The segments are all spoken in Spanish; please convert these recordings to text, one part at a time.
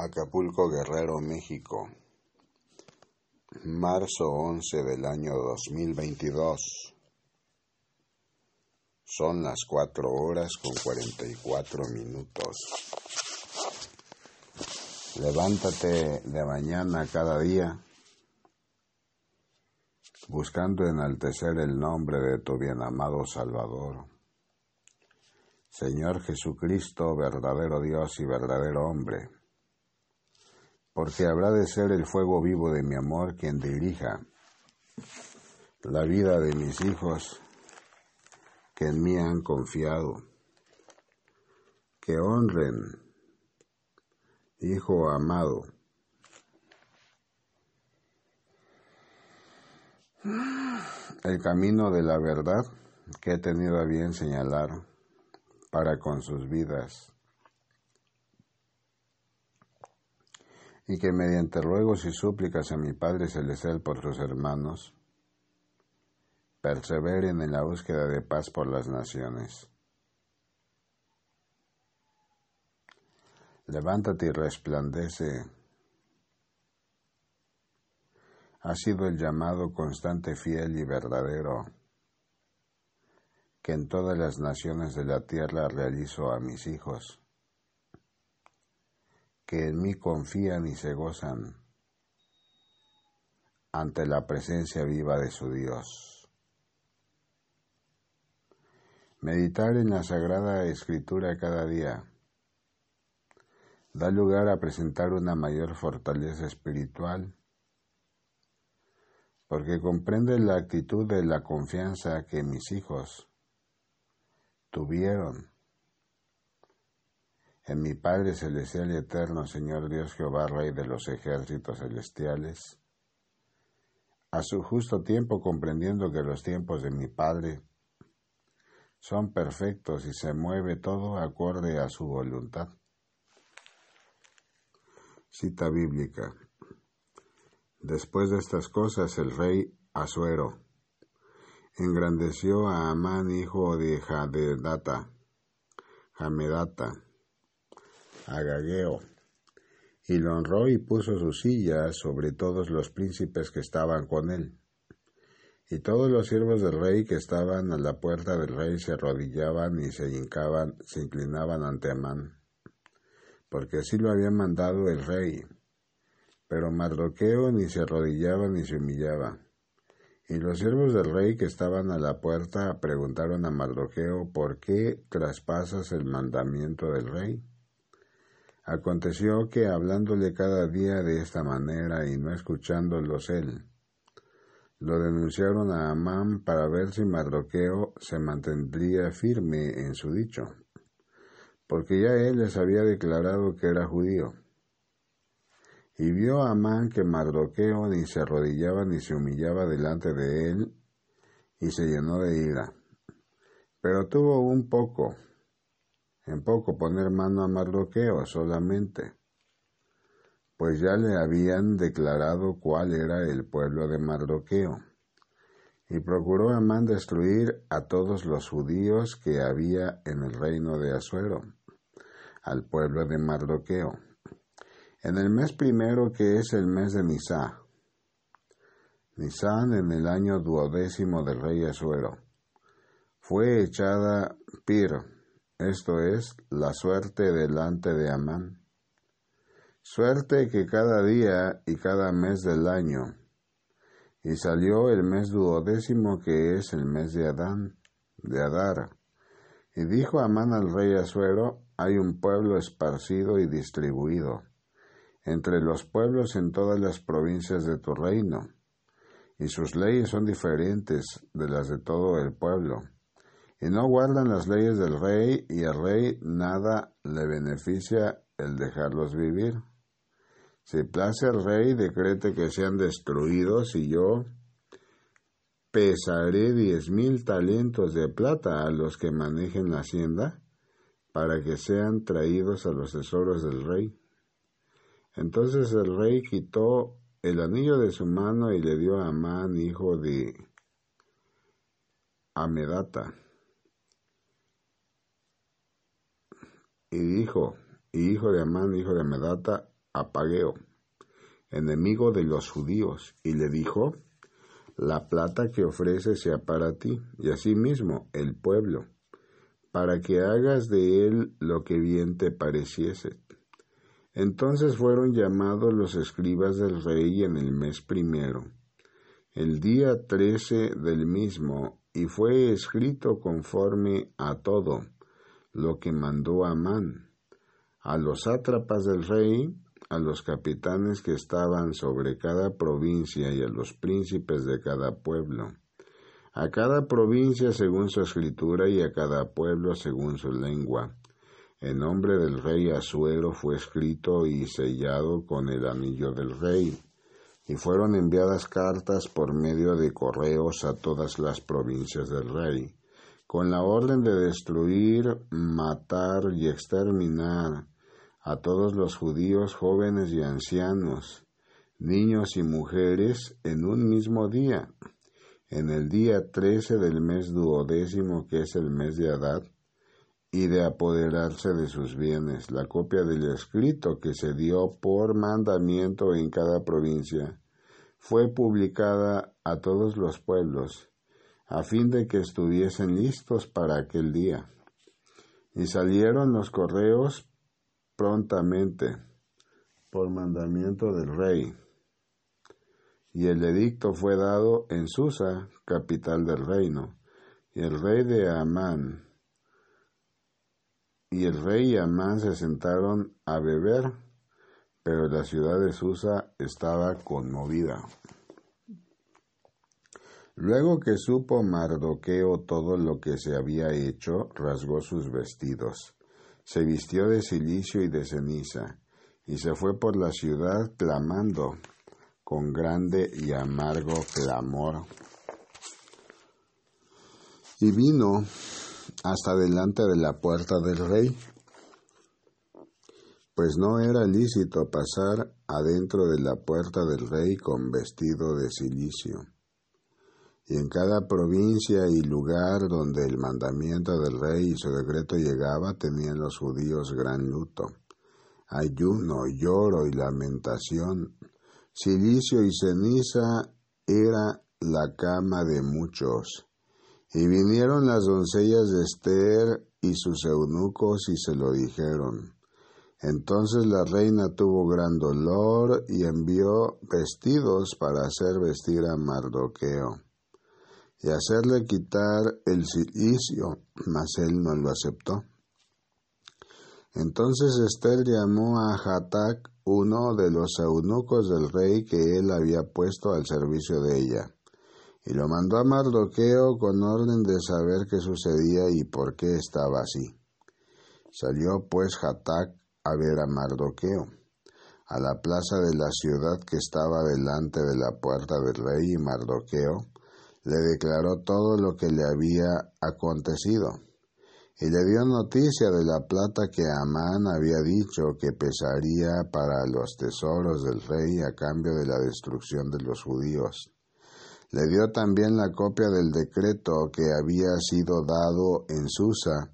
Acapulco Guerrero, México, marzo 11 del año 2022. Son las 4 horas con 44 minutos. Levántate de mañana cada día buscando enaltecer el nombre de tu bien amado Salvador. Señor Jesucristo, verdadero Dios y verdadero hombre, porque habrá de ser el fuego vivo de mi amor quien dirija la vida de mis hijos que en mí han confiado, que honren, Hijo amado, el camino de la verdad que he tenido a bien señalar para con sus vidas y que mediante ruegos y súplicas a mi Padre Celestial por sus hermanos, perseveren en la búsqueda de paz por las naciones. Levántate y resplandece. Ha sido el llamado constante, fiel y verdadero que en todas las naciones de la tierra realizo a mis hijos, que en mí confían y se gozan ante la presencia viva de su Dios. Meditar en la Sagrada Escritura cada día da lugar a presentar una mayor fortaleza espiritual, porque comprende la actitud de la confianza que mis hijos tuvieron en mi Padre Celestial y Eterno, Señor Dios Jehová, Rey de los ejércitos celestiales, a su justo tiempo comprendiendo que los tiempos de mi Padre son perfectos y se mueve todo acorde a su voluntad. Cita bíblica. Después de estas cosas el rey Asuero engrandeció a Amán hijo de Jadedata, Jamedata, Agageo, y lo honró y puso su silla sobre todos los príncipes que estaban con él. Y todos los siervos del rey que estaban a la puerta del rey se arrodillaban y se hincaban, se inclinaban ante Amán, porque así lo había mandado el rey. Pero Mardoqueo ni se arrodillaba ni se humillaba. Y los siervos del rey que estaban a la puerta preguntaron a Mardoqueo ¿por qué traspasas el mandamiento del rey? Aconteció que hablándole cada día de esta manera y no escuchándolos él, lo denunciaron a Amán para ver si Mardoqueo se mantendría firme en su dicho, porque ya él les había declarado que era judío. Y vio a Amán que Mardoqueo ni se arrodillaba ni se humillaba delante de él, y se llenó de ira. Pero tuvo un poco, en poco poner mano a Mardoqueo solamente, pues ya le habían declarado cuál era el pueblo de Mardoqueo. Y procuró Amán destruir a todos los judíos que había en el reino de Asuero, al pueblo de Mardoqueo en el mes primero que es el mes de Nisá. Nisán en el año duodécimo del rey Asuero. Fue echada Pir, esto es, la suerte delante de Amán. Suerte que cada día y cada mes del año. Y salió el mes duodécimo que es el mes de Adán, de Adar. Y dijo Amán al rey Asuero, hay un pueblo esparcido y distribuido entre los pueblos en todas las provincias de tu reino, y sus leyes son diferentes de las de todo el pueblo, y no guardan las leyes del rey, y al rey nada le beneficia el dejarlos vivir. Si place al rey, decrete que sean destruidos, y yo pesaré diez mil talentos de plata a los que manejen la hacienda, para que sean traídos a los tesoros del rey. Entonces el rey quitó el anillo de su mano y le dio a Amán, hijo de Amedata. Y dijo, y hijo de Amán, hijo de Amedata, Apageo, enemigo de los judíos, y le dijo, La plata que ofrece sea para ti, y asimismo el pueblo, para que hagas de él lo que bien te pareciese. Entonces fueron llamados los escribas del rey en el mes primero, el día trece del mismo, y fue escrito conforme a todo lo que mandó Amán, a los sátrapas del rey, a los capitanes que estaban sobre cada provincia y a los príncipes de cada pueblo, a cada provincia según su escritura y a cada pueblo según su lengua. En nombre del rey Asuero fue escrito y sellado con el anillo del rey, y fueron enviadas cartas por medio de correos a todas las provincias del rey, con la orden de destruir, matar y exterminar a todos los judíos jóvenes y ancianos, niños y mujeres en un mismo día, en el día trece del mes duodécimo que es el mes de Adad, y de apoderarse de sus bienes. La copia del escrito que se dio por mandamiento en cada provincia fue publicada a todos los pueblos, a fin de que estuviesen listos para aquel día. Y salieron los correos prontamente por mandamiento del rey. Y el edicto fue dado en Susa, capital del reino, y el rey de Amán y el rey y Amán se sentaron a beber, pero la ciudad de Susa estaba conmovida. Luego que supo Mardoqueo todo lo que se había hecho, rasgó sus vestidos. Se vistió de cilicio y de ceniza, y se fue por la ciudad clamando con grande y amargo clamor. Y vino hasta delante de la puerta del rey, pues no era lícito pasar adentro de la puerta del rey con vestido de cilicio y en cada provincia y lugar donde el mandamiento del rey y su decreto llegaba, tenían los judíos gran luto, ayuno, lloro y lamentación. Silicio y ceniza era la cama de muchos. Y vinieron las doncellas de Esther y sus eunucos y se lo dijeron. Entonces la reina tuvo gran dolor y envió vestidos para hacer vestir a Mardoqueo y hacerle quitar el silicio, mas él no lo aceptó. Entonces Esther llamó a Hatak, uno de los eunucos del rey que él había puesto al servicio de ella, y lo mandó a Mardoqueo con orden de saber qué sucedía y por qué estaba así. Salió pues Hatak a ver a Mardoqueo, a la plaza de la ciudad que estaba delante de la puerta del rey, y Mardoqueo le declaró todo lo que le había acontecido y le dio noticia de la plata que Amán había dicho que pesaría para los tesoros del rey a cambio de la destrucción de los judíos. Le dio también la copia del decreto que había sido dado en Susa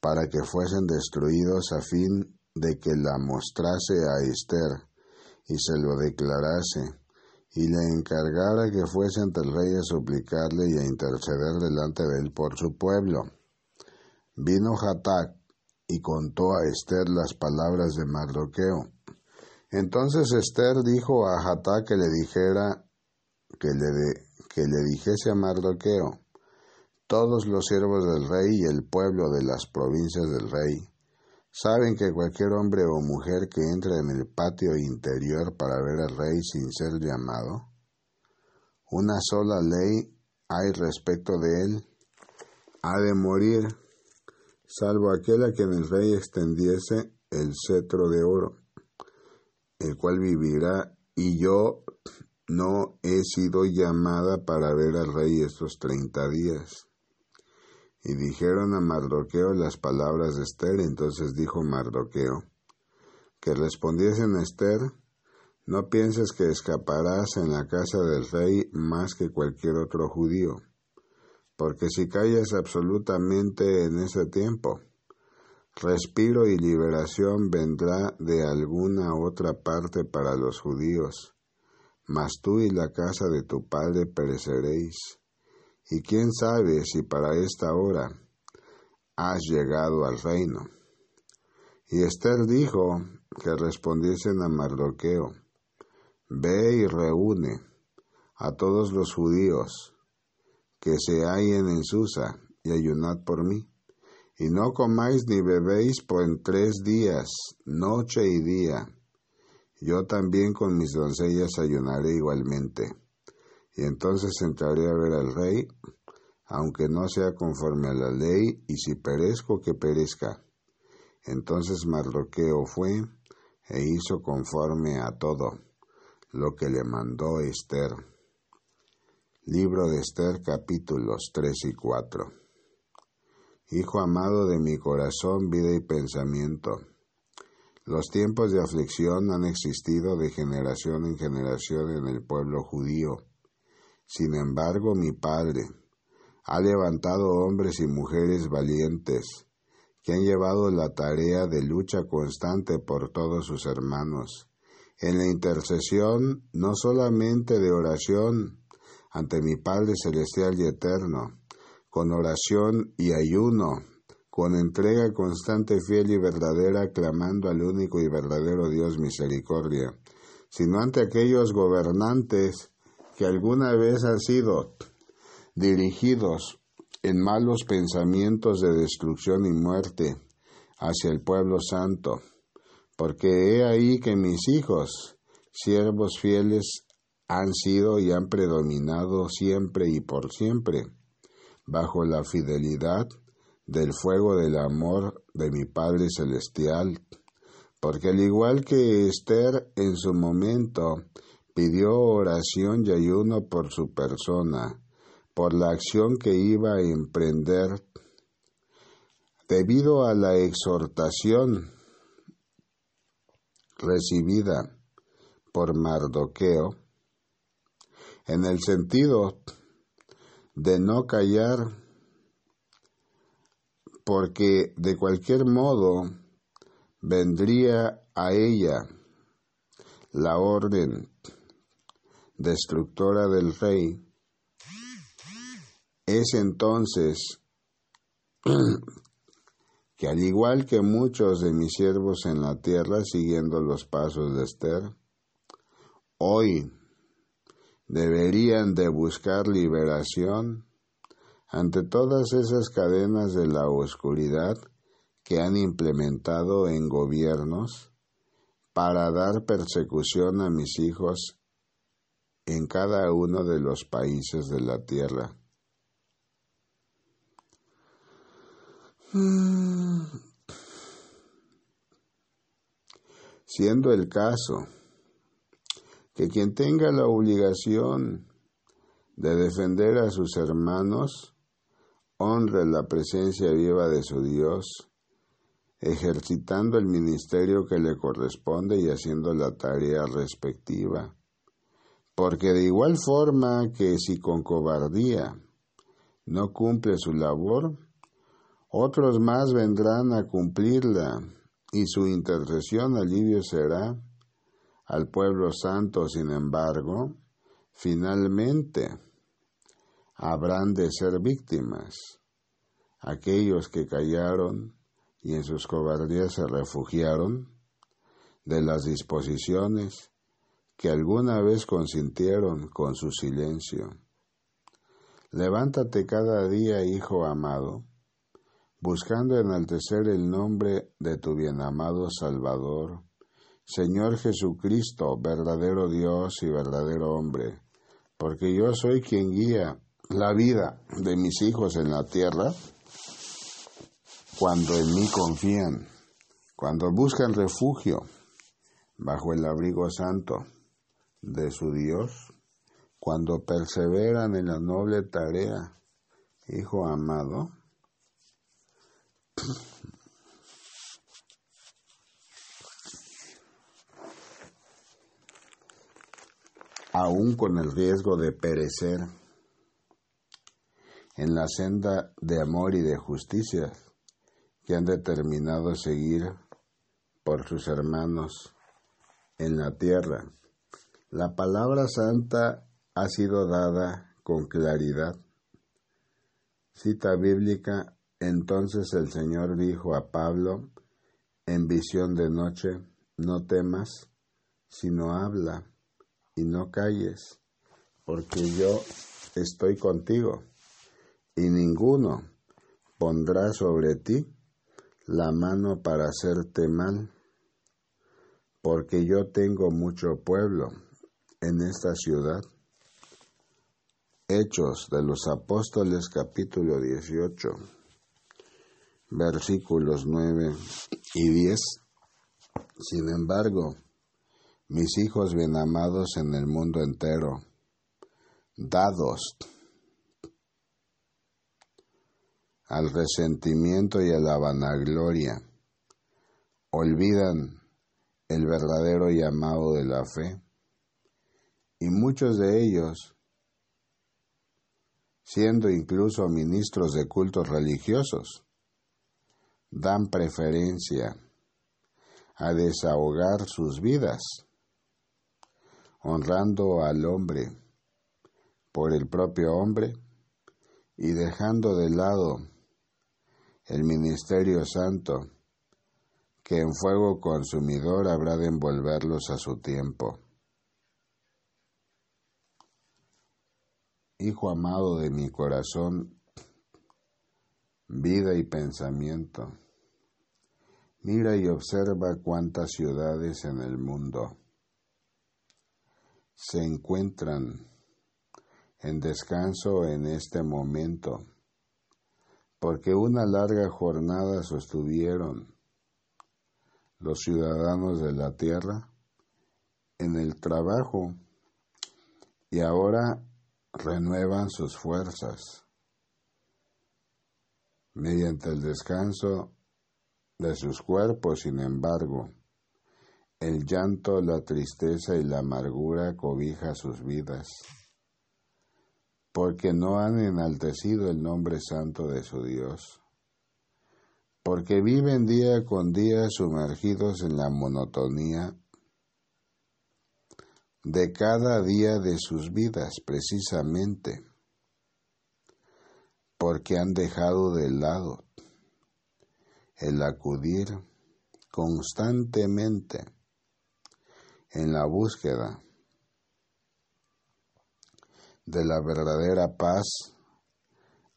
para que fuesen destruidos a fin de que la mostrase a Esther y se lo declarase y le encargara que fuese ante el rey a suplicarle y a interceder delante de él por su pueblo. Vino Hatak y contó a Esther las palabras de Mardoqueo. Entonces Esther dijo a Hatak que le dijera que le, que le dijese a Mardoqueo, todos los siervos del rey y el pueblo de las provincias del rey Saben que cualquier hombre o mujer que entre en el patio interior para ver al rey sin ser llamado, una sola ley hay respecto de él, ha de morir, salvo aquel a quien el rey extendiese el cetro de oro, el cual vivirá, y yo no he sido llamada para ver al rey estos treinta días. Y dijeron a Mardoqueo las palabras de Esther, entonces dijo Mardoqueo, que respondiesen a Esther, no pienses que escaparás en la casa del rey más que cualquier otro judío, porque si callas absolutamente en ese tiempo, respiro y liberación vendrá de alguna otra parte para los judíos, mas tú y la casa de tu padre pereceréis. Y quién sabe si para esta hora has llegado al reino. Y Esther dijo que respondiesen a Mardoqueo, Ve y reúne a todos los judíos que se hallen en Susa y ayunad por mí. Y no comáis ni bebéis por tres días, noche y día. Yo también con mis doncellas ayunaré igualmente. Y entonces entraré a ver al rey, aunque no sea conforme a la ley, y si perezco, que perezca. Entonces Mardoqueo fue e hizo conforme a todo lo que le mandó Esther. Libro de Esther capítulos 3 y 4. Hijo amado de mi corazón, vida y pensamiento. Los tiempos de aflicción han existido de generación en generación en el pueblo judío. Sin embargo, mi Padre ha levantado hombres y mujeres valientes, que han llevado la tarea de lucha constante por todos sus hermanos, en la intercesión no solamente de oración ante mi Padre Celestial y Eterno, con oración y ayuno, con entrega constante, fiel y verdadera, clamando al único y verdadero Dios misericordia, sino ante aquellos gobernantes que alguna vez han sido dirigidos en malos pensamientos de destrucción y muerte hacia el pueblo santo, porque he ahí que mis hijos, siervos fieles, han sido y han predominado siempre y por siempre bajo la fidelidad del fuego del amor de mi Padre Celestial, porque al igual que Esther en su momento pidió oración y ayuno por su persona, por la acción que iba a emprender, debido a la exhortación recibida por Mardoqueo, en el sentido de no callar, porque de cualquier modo vendría a ella la orden destructora del rey, es entonces que al igual que muchos de mis siervos en la tierra siguiendo los pasos de Esther, hoy deberían de buscar liberación ante todas esas cadenas de la oscuridad que han implementado en gobiernos para dar persecución a mis hijos en cada uno de los países de la tierra. Siendo el caso que quien tenga la obligación de defender a sus hermanos honre la presencia viva de su Dios, ejercitando el ministerio que le corresponde y haciendo la tarea respectiva. Porque de igual forma que si con cobardía no cumple su labor, otros más vendrán a cumplirla y su intercesión alivio será al pueblo santo, sin embargo, finalmente habrán de ser víctimas aquellos que callaron y en sus cobardías se refugiaron de las disposiciones que alguna vez consintieron con su silencio. Levántate cada día, hijo amado, buscando enaltecer el nombre de tu bienamado Salvador, Señor Jesucristo, verdadero Dios y verdadero hombre, porque yo soy quien guía la vida de mis hijos en la tierra cuando en mí confían, cuando buscan refugio bajo el abrigo santo de su Dios, cuando perseveran en la noble tarea, Hijo amado, aún con el riesgo de perecer en la senda de amor y de justicia que han determinado seguir por sus hermanos en la tierra. La palabra santa ha sido dada con claridad. Cita bíblica, entonces el Señor dijo a Pablo en visión de noche, no temas, sino habla y no calles, porque yo estoy contigo, y ninguno pondrá sobre ti la mano para hacerte mal, porque yo tengo mucho pueblo en esta ciudad. Hechos de los Apóstoles capítulo 18, versículos 9 y 10. Sin embargo, mis hijos bien amados en el mundo entero, dados al resentimiento y a la vanagloria, olvidan el verdadero llamado de la fe, y muchos de ellos, siendo incluso ministros de cultos religiosos, dan preferencia a desahogar sus vidas, honrando al hombre por el propio hombre y dejando de lado el ministerio santo, que en fuego consumidor habrá de envolverlos a su tiempo. Hijo amado de mi corazón, vida y pensamiento, mira y observa cuántas ciudades en el mundo se encuentran en descanso en este momento, porque una larga jornada sostuvieron los ciudadanos de la tierra en el trabajo y ahora renuevan sus fuerzas. Mediante el descanso de sus cuerpos, sin embargo, el llanto, la tristeza y la amargura cobija sus vidas, porque no han enaltecido el nombre santo de su Dios, porque viven día con día sumergidos en la monotonía de cada día de sus vidas, precisamente porque han dejado de lado el acudir constantemente en la búsqueda de la verdadera paz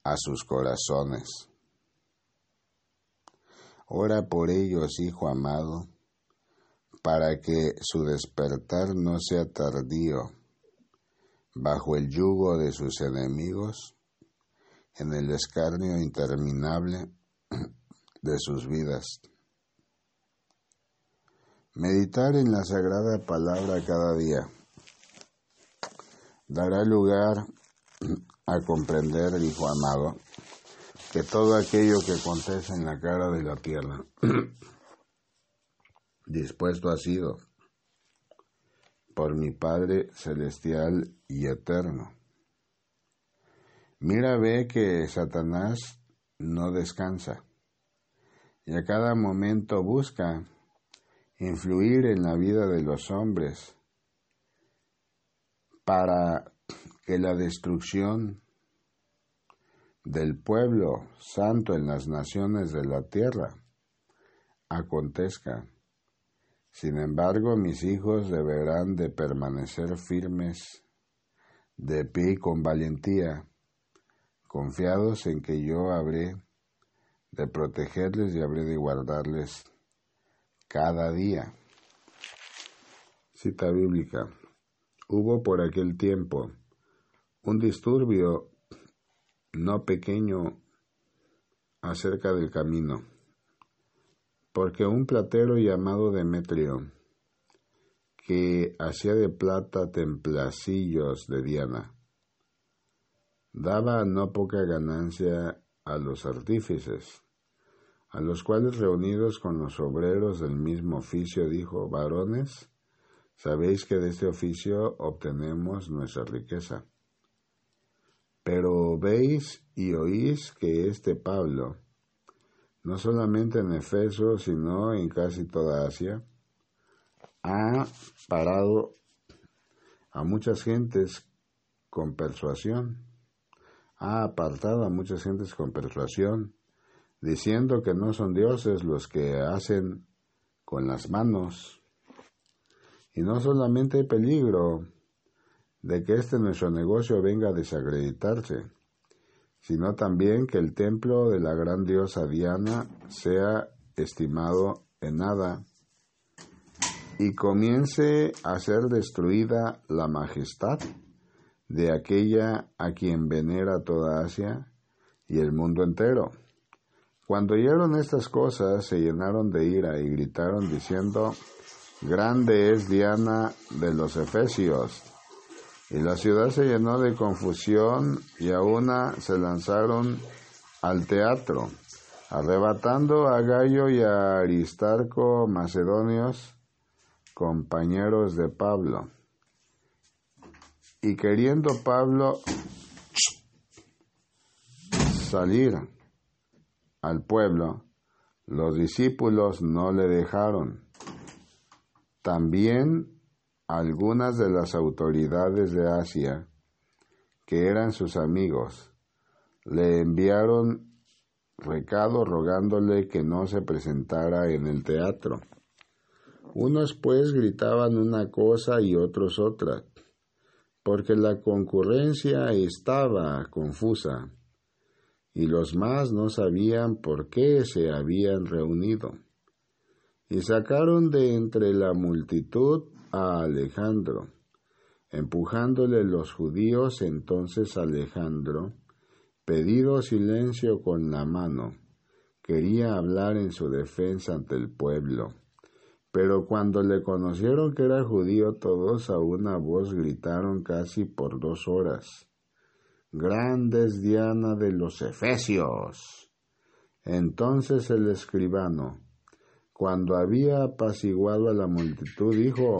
a sus corazones. Ora por ellos, Hijo amado, para que su despertar no sea tardío bajo el yugo de sus enemigos, en el escarnio interminable de sus vidas. Meditar en la sagrada palabra cada día dará lugar a comprender, Hijo amado, que todo aquello que acontece en la cara de la tierra dispuesto ha sido por mi Padre celestial y eterno. Mira, ve que Satanás no descansa y a cada momento busca influir en la vida de los hombres para que la destrucción del pueblo santo en las naciones de la tierra acontezca. Sin embargo, mis hijos deberán de permanecer firmes, de pie con valentía, confiados en que yo habré de protegerles y habré de guardarles cada día. Cita bíblica. Hubo por aquel tiempo un disturbio no pequeño acerca del camino porque un platero llamado Demetrio, que hacía de plata templacillos de Diana, daba no poca ganancia a los artífices, a los cuales reunidos con los obreros del mismo oficio dijo, varones, sabéis que de este oficio obtenemos nuestra riqueza. Pero veis y oís que este Pablo, no solamente en Efeso, sino en casi toda Asia, ha parado a muchas gentes con persuasión, ha apartado a muchas gentes con persuasión, diciendo que no son dioses los que hacen con las manos. Y no solamente hay peligro de que este nuestro negocio venga a desacreditarse, sino también que el templo de la gran diosa Diana sea estimado en nada y comience a ser destruida la majestad de aquella a quien venera toda Asia y el mundo entero. Cuando oyeron estas cosas, se llenaron de ira y gritaron diciendo, Grande es Diana de los Efesios. Y la ciudad se llenó de confusión y a una se lanzaron al teatro, arrebatando a Gallo y a Aristarco macedonios, compañeros de Pablo. Y queriendo Pablo salir al pueblo, los discípulos no le dejaron. También algunas de las autoridades de Asia, que eran sus amigos, le enviaron recado rogándole que no se presentara en el teatro. Unos pues gritaban una cosa y otros otra, porque la concurrencia estaba confusa, y los más no sabían por qué se habían reunido. Y sacaron de entre la multitud a Alejandro. Empujándole los judíos entonces Alejandro, pedido silencio con la mano, quería hablar en su defensa ante el pueblo. Pero cuando le conocieron que era judío, todos a una voz gritaron casi por dos horas. Grandes Diana de los Efesios. Entonces el escribano, cuando había apaciguado a la multitud, dijo,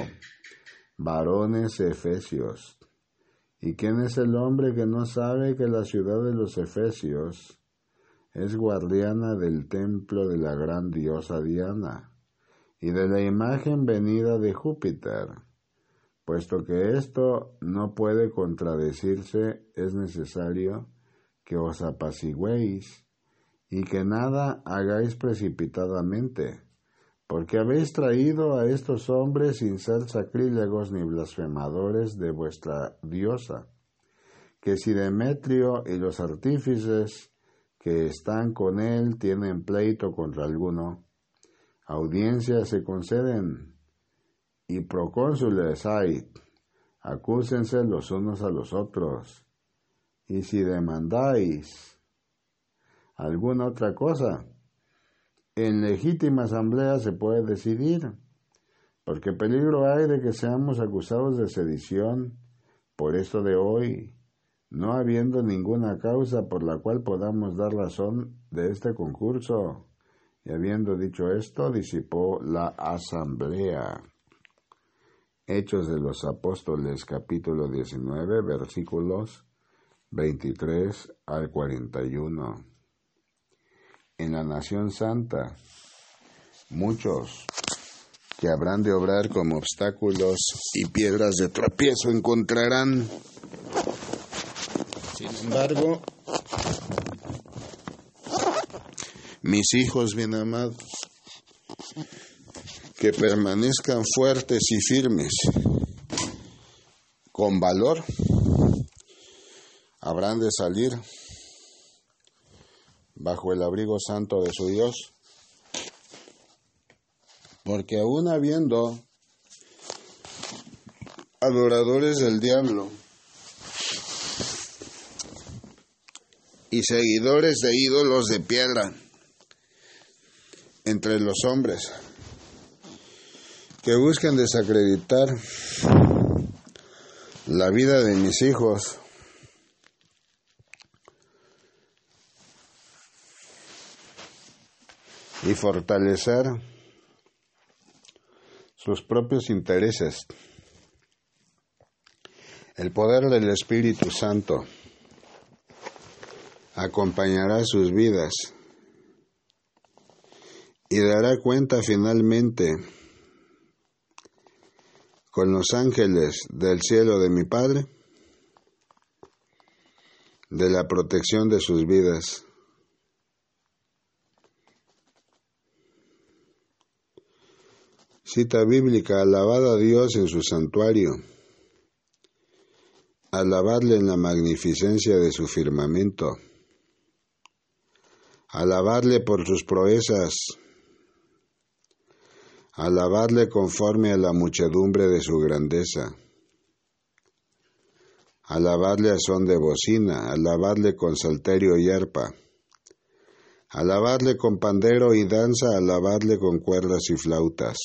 varones efesios, ¿y quién es el hombre que no sabe que la ciudad de los efesios es guardiana del templo de la gran diosa Diana y de la imagen venida de Júpiter? Puesto que esto no puede contradecirse, es necesario que os apaciguéis y que nada hagáis precipitadamente porque habéis traído a estos hombres sin ser sacrílegos ni blasfemadores de vuestra diosa, que si Demetrio y los artífices que están con él tienen pleito contra alguno, audiencias se conceden y procónsules hay, acúsense los unos a los otros, y si demandáis alguna otra cosa, en legítima asamblea se puede decidir, porque peligro hay de que seamos acusados de sedición por esto de hoy, no habiendo ninguna causa por la cual podamos dar razón de este concurso. Y habiendo dicho esto, disipó la asamblea. Hechos de los Apóstoles capítulo 19 versículos 23 al 41 en la nación santa, muchos que habrán de obrar como obstáculos y piedras de tropiezo encontrarán. Sin embargo, mis hijos bien amados, que permanezcan fuertes y firmes, con valor, habrán de salir bajo el abrigo santo de su Dios. Porque aún habiendo adoradores del diablo y seguidores de ídolos de piedra entre los hombres que buscan desacreditar la vida de mis hijos, y fortalecer sus propios intereses. El poder del Espíritu Santo acompañará sus vidas y dará cuenta finalmente con los ángeles del cielo de mi Padre de la protección de sus vidas. Cita bíblica, alabad a Dios en su santuario, alabadle en la magnificencia de su firmamento, alabadle por sus proezas, alabadle conforme a la muchedumbre de su grandeza, alabadle a son de bocina, alabadle con salterio y arpa, alabadle con pandero y danza, alabadle con cuerdas y flautas,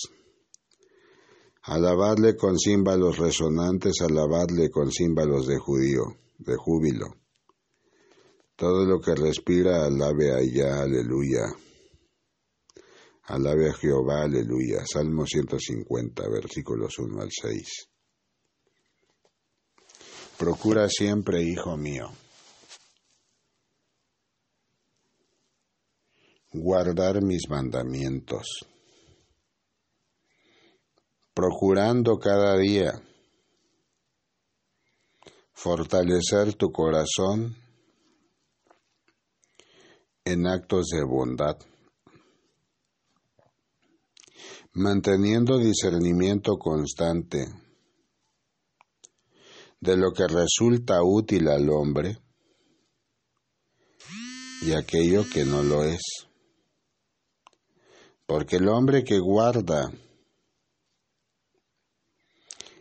alabadle con címbalos resonantes, alabadle con címbalos de judío, de júbilo. Todo lo que respira, alabe allá, aleluya. Alabe a Jehová, aleluya. Salmo 150, versículos 1 al 6. Procura siempre, hijo mío, guardar mis mandamientos, procurando cada día fortalecer tu corazón en actos de bondad manteniendo discernimiento constante de lo que resulta útil al hombre y aquello que no lo es. Porque el hombre que guarda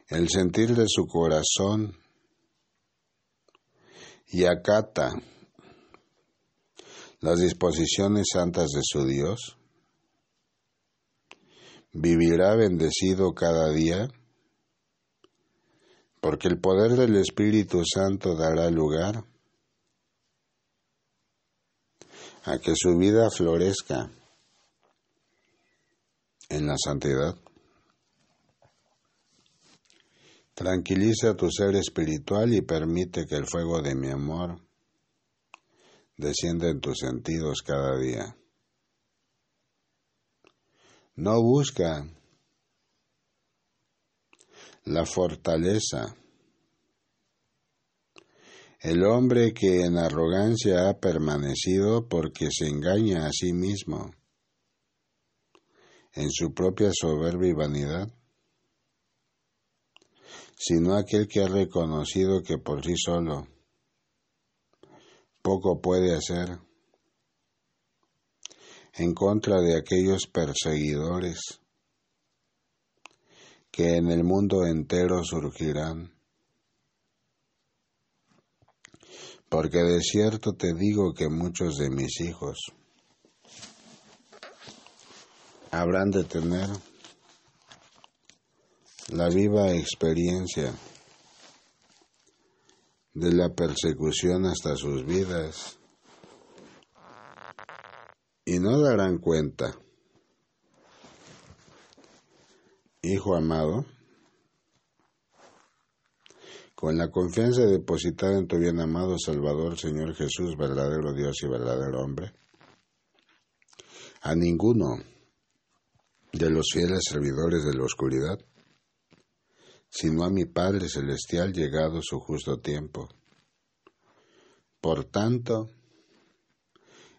el sentir de su corazón y acata las disposiciones santas de su Dios, vivirá bendecido cada día, porque el poder del Espíritu Santo dará lugar a que su vida florezca en la santidad. Tranquiliza tu ser espiritual y permite que el fuego de mi amor descienda en tus sentidos cada día. No busca la fortaleza. El hombre que en arrogancia ha permanecido porque se engaña a sí mismo en su propia soberbia y vanidad, sino aquel que ha reconocido que por sí solo poco puede hacer en contra de aquellos perseguidores que en el mundo entero surgirán. Porque de cierto te digo que muchos de mis hijos habrán de tener la viva experiencia de la persecución hasta sus vidas y no darán cuenta. Hijo amado, con la confianza depositada en tu bien amado Salvador, Señor Jesús, verdadero Dios y verdadero hombre, a ninguno de los fieles servidores de la oscuridad, sino a mi Padre Celestial llegado su justo tiempo. Por tanto,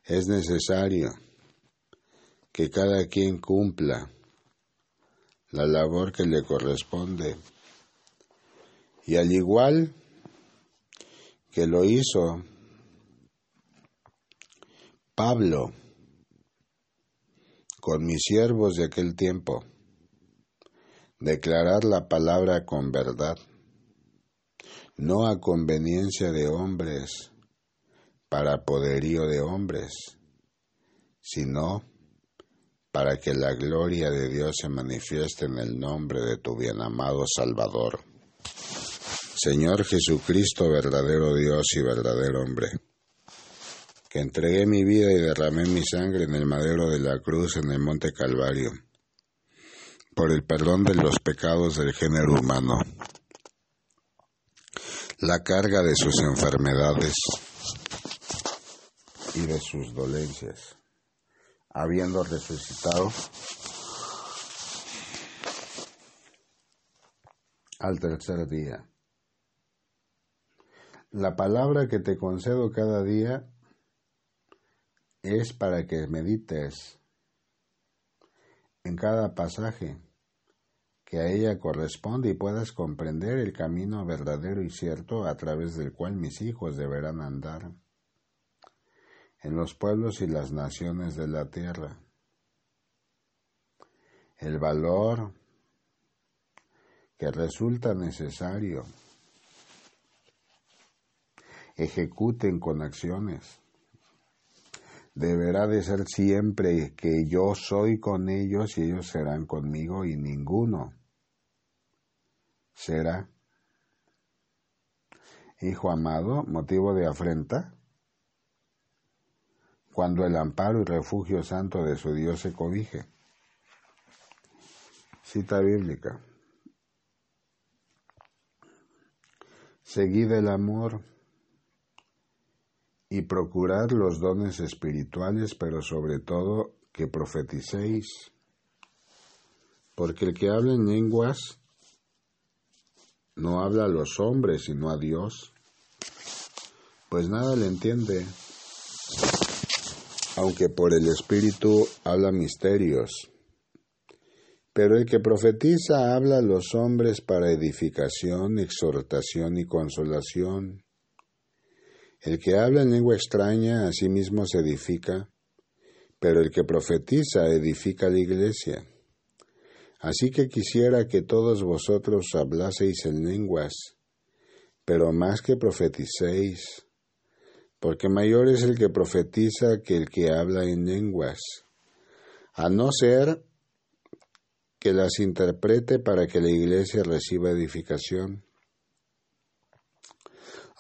es necesario que cada quien cumpla la labor que le corresponde. Y al igual que lo hizo Pablo con mis siervos de aquel tiempo, declarar la palabra con verdad, no a conveniencia de hombres, para poderío de hombres, sino para que la gloria de Dios se manifieste en el nombre de tu bien amado Salvador. Señor Jesucristo, verdadero Dios y verdadero hombre, que entregué mi vida y derramé mi sangre en el madero de la cruz en el monte Calvario, por el perdón de los pecados del género humano, la carga de sus enfermedades, y de sus dolencias, habiendo resucitado al tercer día. La palabra que te concedo cada día es para que medites en cada pasaje que a ella corresponde y puedas comprender el camino verdadero y cierto a través del cual mis hijos deberán andar en los pueblos y las naciones de la tierra. El valor que resulta necesario ejecuten con acciones. Deberá de ser siempre que yo soy con ellos y ellos serán conmigo y ninguno será. Hijo amado, motivo de afrenta, cuando el amparo y refugio santo de su Dios se cobije. Cita bíblica. Seguid el amor y procurad los dones espirituales, pero sobre todo que profeticéis, porque el que habla en lenguas no habla a los hombres, sino a Dios, pues nada le entiende, aunque por el Espíritu habla misterios. Pero el que profetiza habla a los hombres para edificación, exhortación y consolación el que habla en lengua extraña a sí mismo se edifica, pero el que profetiza edifica la iglesia. Así que quisiera que todos vosotros hablaseis en lenguas, pero más que profeticéis, porque mayor es el que profetiza que el que habla en lenguas, a no ser que las interprete para que la iglesia reciba edificación.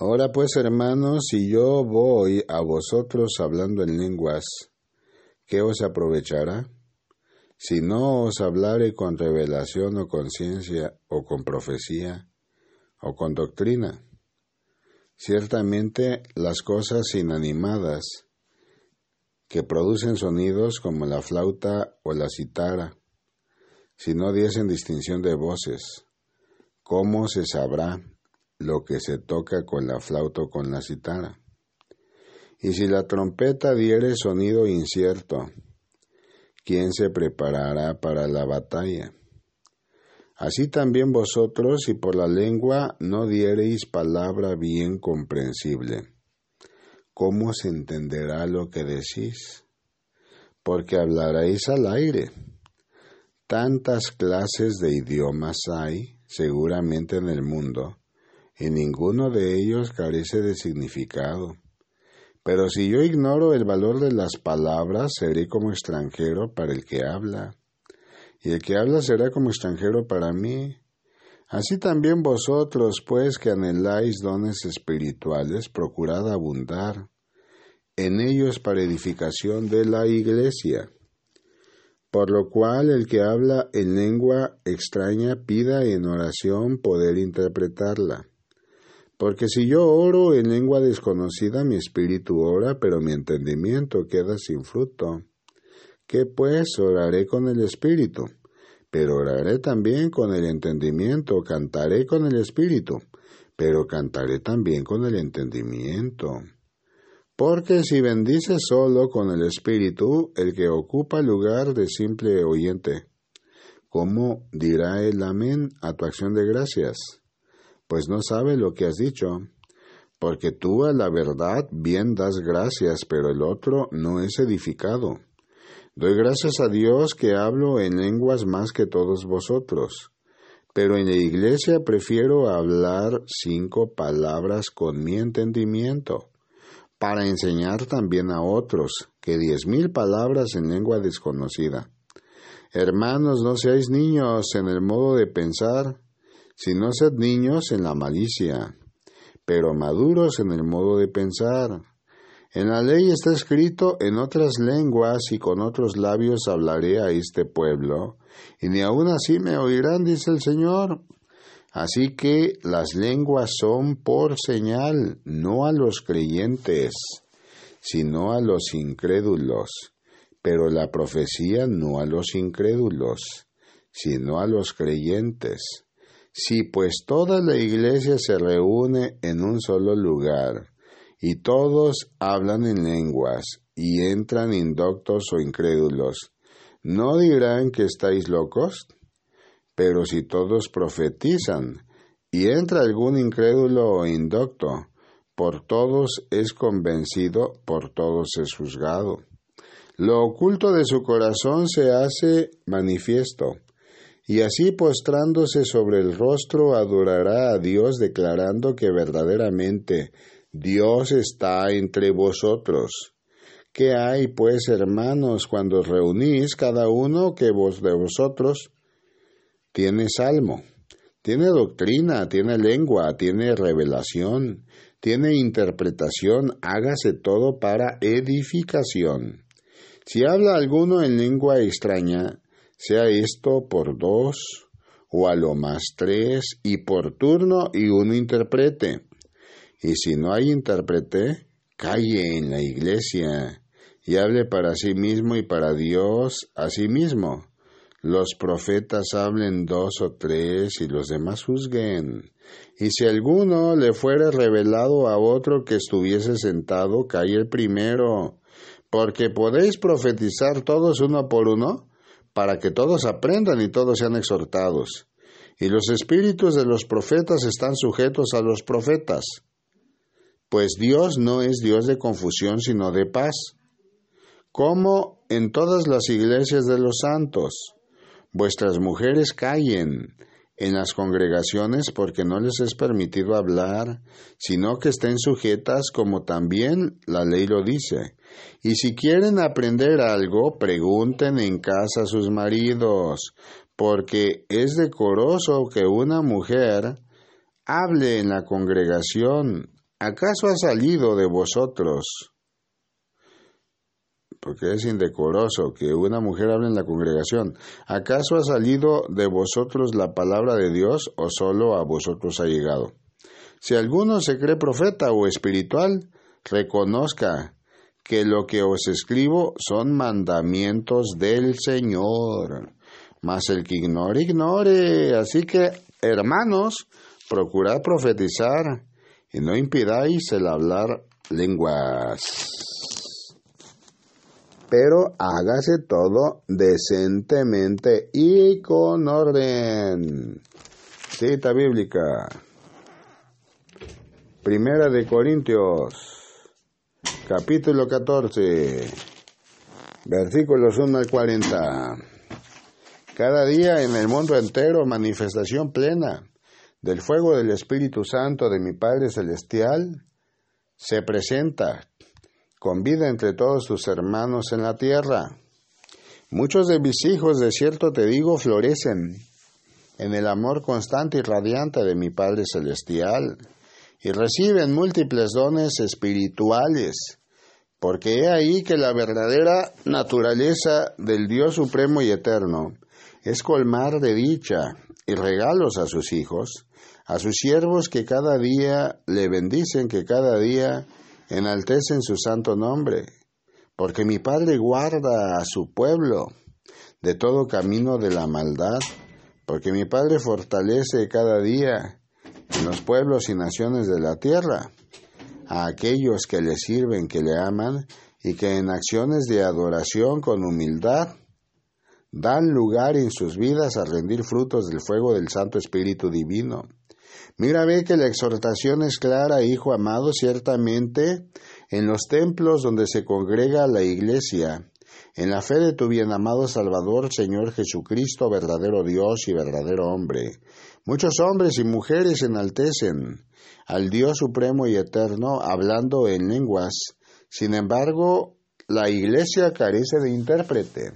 Ahora pues, hermanos, si yo voy a vosotros hablando en lenguas, ¿qué os aprovechará? Si no os hablare con revelación o conciencia, o con profecía, o con doctrina. Ciertamente las cosas inanimadas, que producen sonidos como la flauta o la citara, si no diesen distinción de voces, ¿cómo se sabrá lo que se toca con la flauta o con la citara. Y si la trompeta diere sonido incierto, ¿quién se preparará para la batalla? Así también vosotros, si por la lengua no diereis palabra bien comprensible, ¿cómo se entenderá lo que decís? Porque hablaréis al aire. Tantas clases de idiomas hay, seguramente en el mundo, y ninguno de ellos carece de significado. Pero si yo ignoro el valor de las palabras, seré como extranjero para el que habla, y el que habla será como extranjero para mí. Así también vosotros, pues que anheláis dones espirituales, procurad abundar en ellos para edificación de la iglesia. Por lo cual el que habla en lengua extraña pida en oración poder interpretarla porque si yo oro en lengua desconocida, mi espíritu ora, pero mi entendimiento queda sin fruto. ¿Qué pues oraré con el espíritu? Pero oraré también con el entendimiento, cantaré con el espíritu, pero cantaré también con el entendimiento. Porque si bendice solo con el espíritu, el que ocupa lugar de simple oyente, ¿cómo dirá el amén a tu acción de gracias? Pues no sabe lo que has dicho, porque tú a la verdad bien das gracias, pero el otro no es edificado. Doy gracias a Dios que hablo en lenguas más que todos vosotros, pero en la iglesia prefiero hablar cinco palabras con mi entendimiento, para enseñar también a otros que diez mil palabras en lengua desconocida. Hermanos, no seáis niños en el modo de pensar, si no sed niños en la malicia, pero maduros en el modo de pensar. En la ley está escrito, en otras lenguas y con otros labios hablaré a este pueblo, y ni aun así me oirán, dice el Señor. Así que las lenguas son por señal, no a los creyentes, sino a los incrédulos, pero la profecía no a los incrédulos, sino a los creyentes. Si pues toda la iglesia se reúne en un solo lugar, y todos hablan en lenguas, y entran indoctos o incrédulos, ¿no dirán que estáis locos? Pero si todos profetizan, y entra algún incrédulo o indocto, por todos es convencido, por todos es juzgado. Lo oculto de su corazón se hace manifiesto, y así postrándose sobre el rostro adorará a Dios declarando que verdaderamente Dios está entre vosotros. ¿Qué hay, pues, hermanos, cuando os reunís cada uno que vos de vosotros tiene salmo, tiene doctrina, tiene lengua, tiene revelación, tiene interpretación, hágase todo para edificación. Si habla alguno en lengua extraña, sea esto por dos o a lo más tres y por turno y uno interprete. Y si no hay intérprete, calle en la iglesia y hable para sí mismo y para Dios a sí mismo. Los profetas hablen dos o tres y los demás juzguen. Y si alguno le fuere revelado a otro que estuviese sentado, calle el primero, porque podéis profetizar todos uno por uno, para que todos aprendan y todos sean exhortados. Y los espíritus de los profetas están sujetos a los profetas. Pues Dios no es Dios de confusión, sino de paz, como en todas las iglesias de los santos. Vuestras mujeres callen en las congregaciones porque no les es permitido hablar, sino que estén sujetas como también la ley lo dice. Y si quieren aprender algo, pregunten en casa a sus maridos, porque es decoroso que una mujer hable en la congregación. ¿Acaso ha salido de vosotros? Porque es indecoroso que una mujer hable en la congregación. ¿Acaso ha salido de vosotros la palabra de Dios o solo a vosotros ha llegado? Si alguno se cree profeta o espiritual, reconozca que lo que os escribo son mandamientos del Señor. Mas el que ignore, ignore. Así que, hermanos, procurad profetizar y no impidáis el hablar lenguas. Pero hágase todo decentemente y con orden. Cita bíblica. Primera de Corintios capítulo 14, versículos 1 al 40. Cada día en el mundo entero manifestación plena del fuego del Espíritu Santo de mi Padre Celestial se presenta con vida entre todos tus hermanos en la tierra. Muchos de mis hijos, de cierto te digo, florecen en el amor constante y radiante de mi Padre Celestial y reciben múltiples dones espirituales porque he ahí que la verdadera naturaleza del Dios supremo y eterno es colmar de dicha y regalos a sus hijos, a sus siervos que cada día le bendicen, que cada día enaltecen su santo nombre, porque mi Padre guarda a su pueblo de todo camino de la maldad, porque mi Padre fortalece cada día en los pueblos y naciones de la tierra a aquellos que le sirven, que le aman y que en acciones de adoración con humildad dan lugar en sus vidas a rendir frutos del fuego del Santo Espíritu Divino. Mira, ve que la exhortación es clara, hijo amado, ciertamente en los templos donde se congrega la iglesia, en la fe de tu bien amado Salvador, Señor Jesucristo, verdadero Dios y verdadero hombre. Muchos hombres y mujeres enaltecen al Dios supremo y eterno hablando en lenguas. Sin embargo, la iglesia carece de intérprete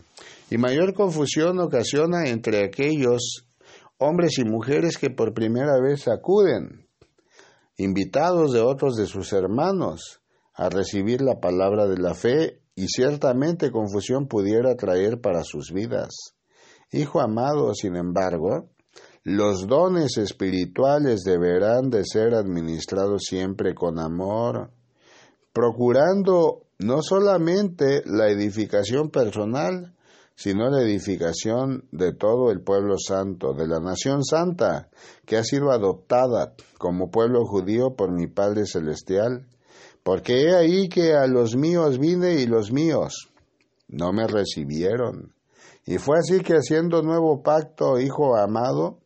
y mayor confusión ocasiona entre aquellos hombres y mujeres que por primera vez acuden, invitados de otros de sus hermanos, a recibir la palabra de la fe y ciertamente confusión pudiera traer para sus vidas. Hijo amado, sin embargo, los dones espirituales deberán de ser administrados siempre con amor, procurando no solamente la edificación personal, sino la edificación de todo el pueblo santo, de la nación santa, que ha sido adoptada como pueblo judío por mi Padre Celestial, porque he ahí que a los míos vine y los míos no me recibieron. Y fue así que haciendo nuevo pacto, hijo amado,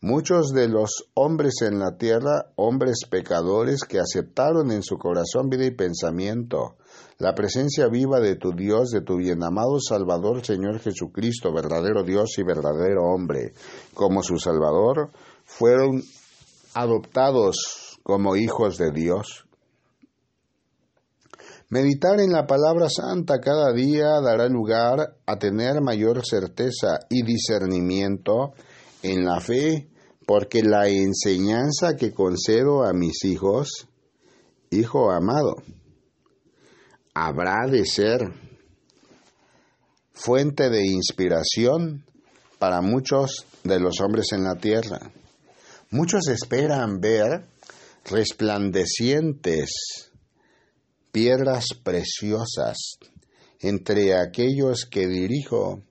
muchos de los hombres en la tierra, hombres pecadores que aceptaron en su corazón vida y pensamiento la presencia viva de tu Dios, de tu bienamado Salvador Señor Jesucristo, verdadero Dios y verdadero hombre, como su Salvador, fueron adoptados como hijos de Dios. Meditar en la palabra santa cada día dará lugar a tener mayor certeza y discernimiento en la fe, porque la enseñanza que concedo a mis hijos, hijo amado, habrá de ser fuente de inspiración para muchos de los hombres en la tierra. Muchos esperan ver resplandecientes piedras preciosas entre aquellos que dirijo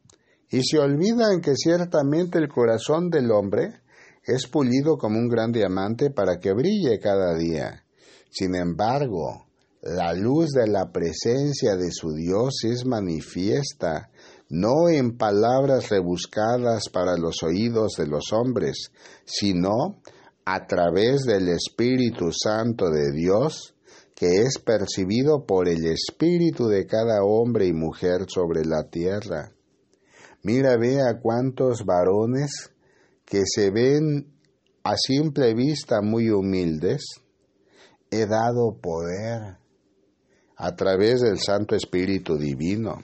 y se olvidan que ciertamente el corazón del hombre es pulido como un gran diamante para que brille cada día. Sin embargo, la luz de la presencia de su Dios es manifiesta, no en palabras rebuscadas para los oídos de los hombres, sino a través del Espíritu Santo de Dios, que es percibido por el Espíritu de cada hombre y mujer sobre la tierra. Mira, ve a cuántos varones que se ven a simple vista muy humildes, he dado poder a través del Santo Espíritu Divino,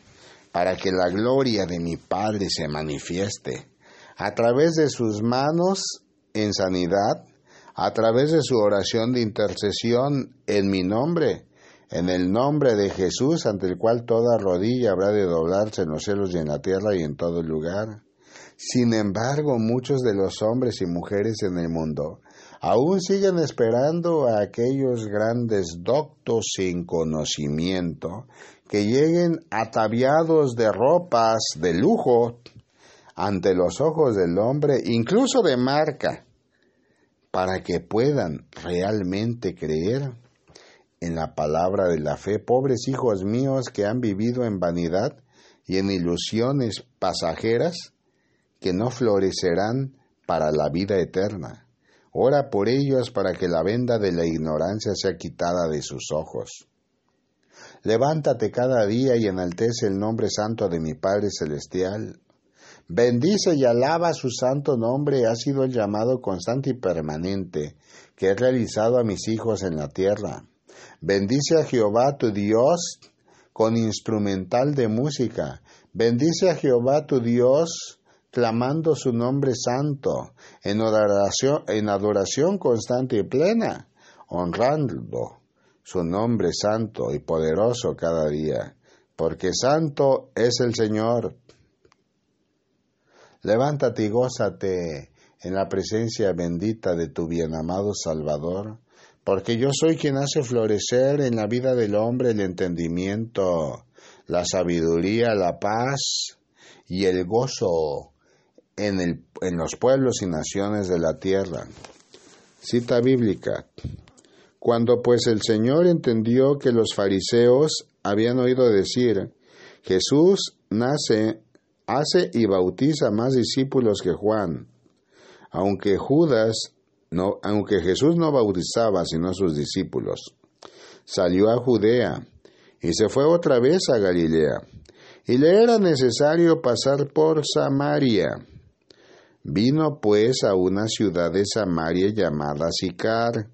para que la gloria de mi Padre se manifieste, a través de sus manos en sanidad, a través de su oración de intercesión en mi nombre, en el nombre de Jesús, ante el cual toda rodilla habrá de doblarse en los cielos y en la tierra y en todo lugar. Sin embargo, muchos de los hombres y mujeres en el mundo aún siguen esperando a aquellos grandes doctos sin conocimiento que lleguen ataviados de ropas de lujo ante los ojos del hombre, incluso de marca, para que puedan realmente creer en la palabra de la fe. Pobres hijos míos que han vivido en vanidad y en ilusiones pasajeras que no florecerán para la vida eterna. Ora por ellos para que la venda de la ignorancia sea quitada de sus ojos. Levántate cada día y enaltece el nombre santo de mi Padre Celestial. Bendice y alaba su santo nombre, ha sido el llamado constante y permanente que he realizado a mis hijos en la tierra. Bendice a Jehová tu Dios con instrumental de música. Bendice a Jehová tu Dios clamando su nombre santo, en adoración, constante y plena, honrando su nombre santo y poderoso cada día, porque santo es el Señor. Levántate y gózate en la presencia bendita de tu bienamado Salvador, porque yo soy quien hace florecer en la vida del hombre el entendimiento, la sabiduría, la paz y el gozo en, el, en los pueblos y naciones de la tierra. Cita bíblica. Cuando pues el Señor entendió que los fariseos habían oído decir, Jesús nace, hace y bautiza más discípulos que Juan, aunque Judas no, aunque Jesús no bautizaba sino sus discípulos, salió a Judea y se fue otra vez a Galilea, y le era necesario pasar por Samaria. Vino pues a una ciudad de Samaria llamada Sicar,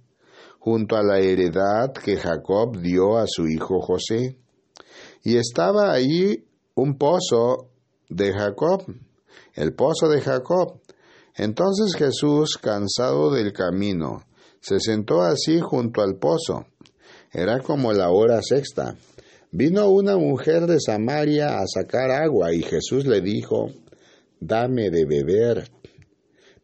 junto a la heredad que Jacob dio a su hijo José. Y estaba allí un pozo de Jacob, el pozo de Jacob. Entonces Jesús, cansado del camino, se sentó así junto al pozo. Era como la hora sexta. Vino una mujer de Samaria a sacar agua y Jesús le dijo, dame de beber.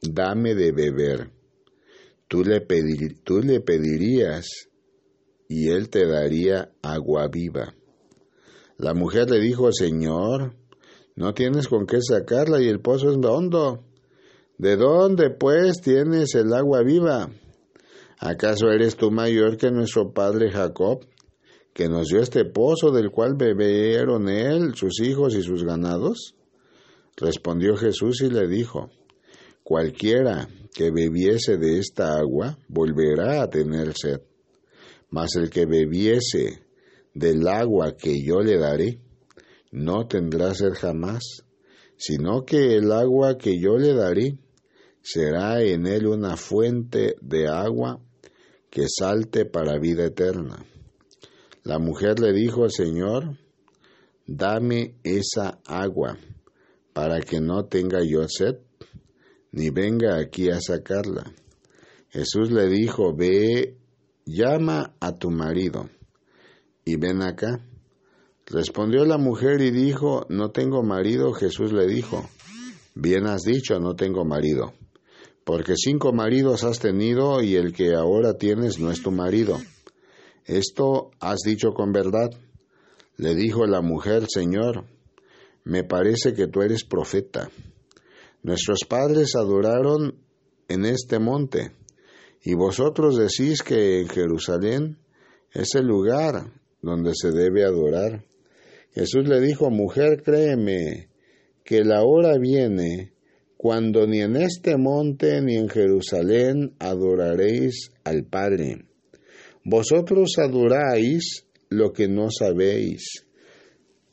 dame de beber? Tú le, tú le pedirías y él te daría agua viva. La mujer le dijo, Señor, no tienes con qué sacarla y el pozo es hondo. ¿De dónde, pues, tienes el agua viva? ¿Acaso eres tú mayor que nuestro padre Jacob, que nos dio este pozo del cual bebieron él, sus hijos y sus ganados? Respondió Jesús y le dijo, Cualquiera que bebiese de esta agua volverá a tener sed mas el que bebiese del agua que yo le daré, no tendrá sed jamás, sino que el agua que yo le daré será en él una fuente de agua que salte para vida eterna. La mujer le dijo al Señor, dame esa agua para que no tenga yo sed, ni venga aquí a sacarla. Jesús le dijo, ve llama a tu marido y ven acá. Respondió la mujer y dijo, no tengo marido. Jesús le dijo, bien has dicho, no tengo marido, porque cinco maridos has tenido y el que ahora tienes no es tu marido. Esto has dicho con verdad. Le dijo la mujer, Señor, me parece que tú eres profeta. Nuestros padres adoraron en este monte y vosotros decís que en Jerusalén es el lugar donde se debe adorar. Jesús le dijo, mujer, créeme, que la hora viene cuando ni en este monte ni en Jerusalén adoraréis al Padre. Vosotros adoráis lo que no sabéis.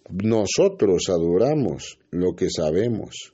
Nosotros adoramos lo que sabemos,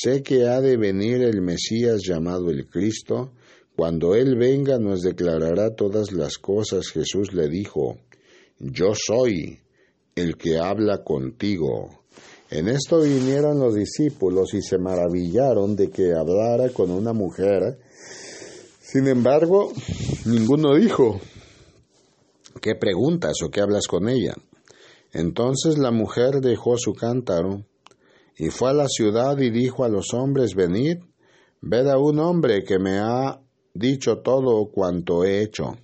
sé que ha de venir el Mesías llamado el Cristo, cuando Él venga nos declarará todas las cosas. Jesús le dijo, Yo soy el que habla contigo. En esto vinieron los discípulos y se maravillaron de que hablara con una mujer. Sin embargo, ninguno dijo, ¿qué preguntas o qué hablas con ella? Entonces la mujer dejó su cántaro y fue a la ciudad y dijo a los hombres, venid, ved a un hombre que me ha dicho todo cuanto he hecho.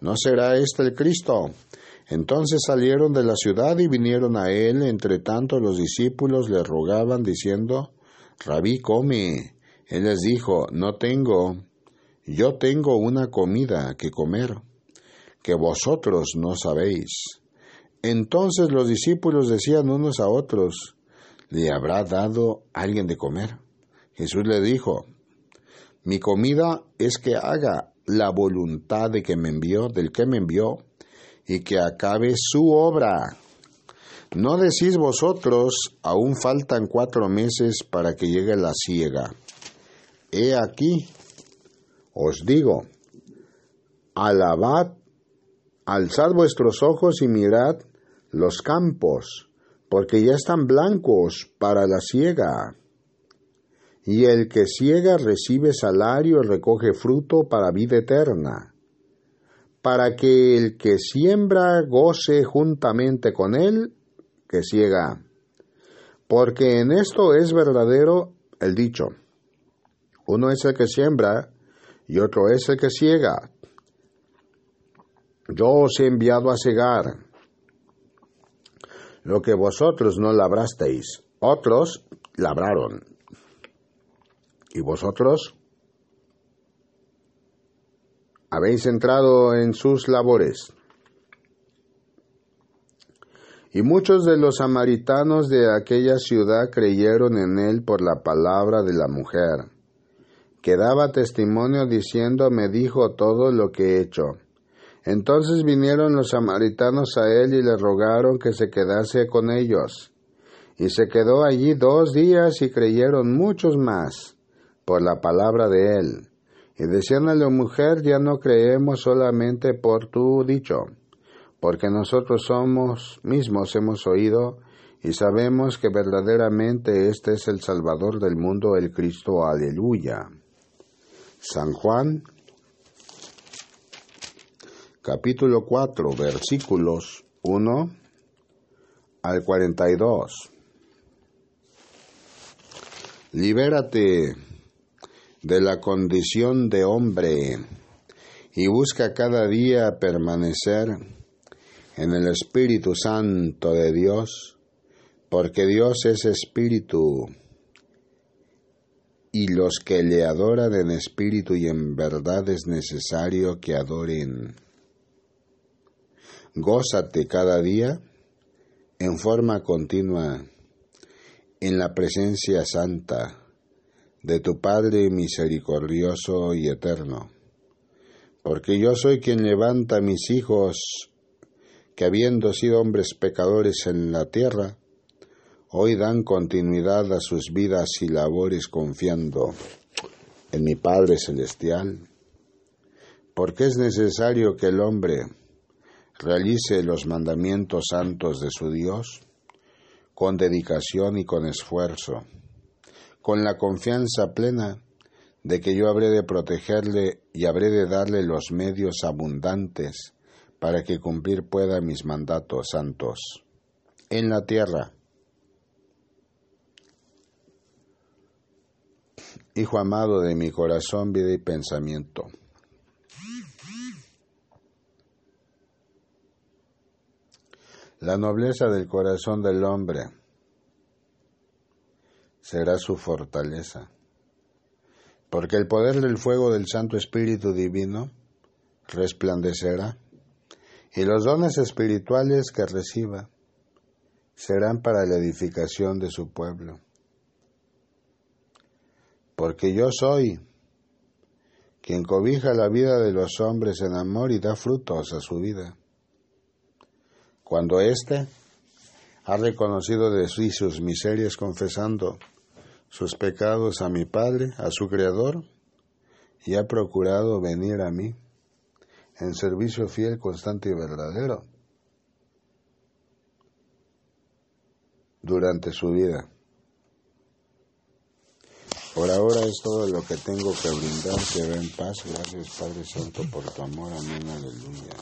¿No será este el Cristo? Entonces salieron de la ciudad y vinieron a él. Entre tanto los discípulos le rogaban diciendo, Rabí, come. Él les dijo, no tengo, yo tengo una comida que comer, que vosotros no sabéis. Entonces los discípulos decían unos a otros, ¿le habrá dado alguien de comer? Jesús le dijo, mi comida es que haga la voluntad de que me envió, del que me envió, y que acabe su obra. No decís vosotros, aún faltan cuatro meses para que llegue la siega. He aquí, os digo, alabad, alzad vuestros ojos y mirad los campos, porque ya están blancos para la siega y el que ciega recibe salario y recoge fruto para vida eterna, para que el que siembra goce juntamente con él que ciega. Porque en esto es verdadero el dicho, uno es el que siembra y otro es el que ciega. Yo os he enviado a cegar lo que vosotros no labrasteis, otros labraron ¿Y vosotros? Habéis entrado en sus labores. Y muchos de los samaritanos de aquella ciudad creyeron en él por la palabra de la mujer, que daba testimonio diciendo, me dijo todo lo que he hecho. Entonces vinieron los samaritanos a él y le rogaron que se quedase con ellos. Y se quedó allí dos días y creyeron muchos más por la palabra de él. Y decían a la mujer, ya no creemos solamente por tu dicho, porque nosotros somos mismos hemos oído y sabemos que verdaderamente este es el Salvador del mundo, el Cristo. Aleluya. San Juan capítulo 4 versículos 1 al 42. Libérate de la condición de hombre y busca cada día permanecer en el Espíritu Santo de Dios, porque Dios es Espíritu y los que le adoran en espíritu y en verdad es necesario que adoren. Gózate cada día en forma continua en la presencia santa de tu Padre misericordioso y eterno. Porque yo soy quien levanta a mis hijos que habiendo sido hombres pecadores en la tierra, hoy dan continuidad a sus vidas y labores confiando en mi Padre Celestial, porque es necesario que el hombre realice los mandamientos santos de su Dios con dedicación y con esfuerzo con la confianza plena de que yo habré de protegerle y habré de darle los medios abundantes para que cumplir pueda mis mandatos santos en la tierra. Hijo amado de mi corazón, vida y pensamiento. La nobleza del corazón del hombre será su fortaleza. Porque el poder del fuego del Santo Espíritu Divino resplandecerá y los dones espirituales que reciba serán para la edificación de su pueblo. Porque yo soy quien cobija la vida de los hombres en amor y da frutos a su vida. Cuando éste ha reconocido de sí sus miserias confesando sus pecados a mi Padre, a su Creador, y ha procurado venir a mí en servicio fiel, constante y verdadero durante su vida. Por ahora es todo lo que tengo que brindar. Que en paz. Gracias Padre Santo por tu amor. Amén. Aleluya.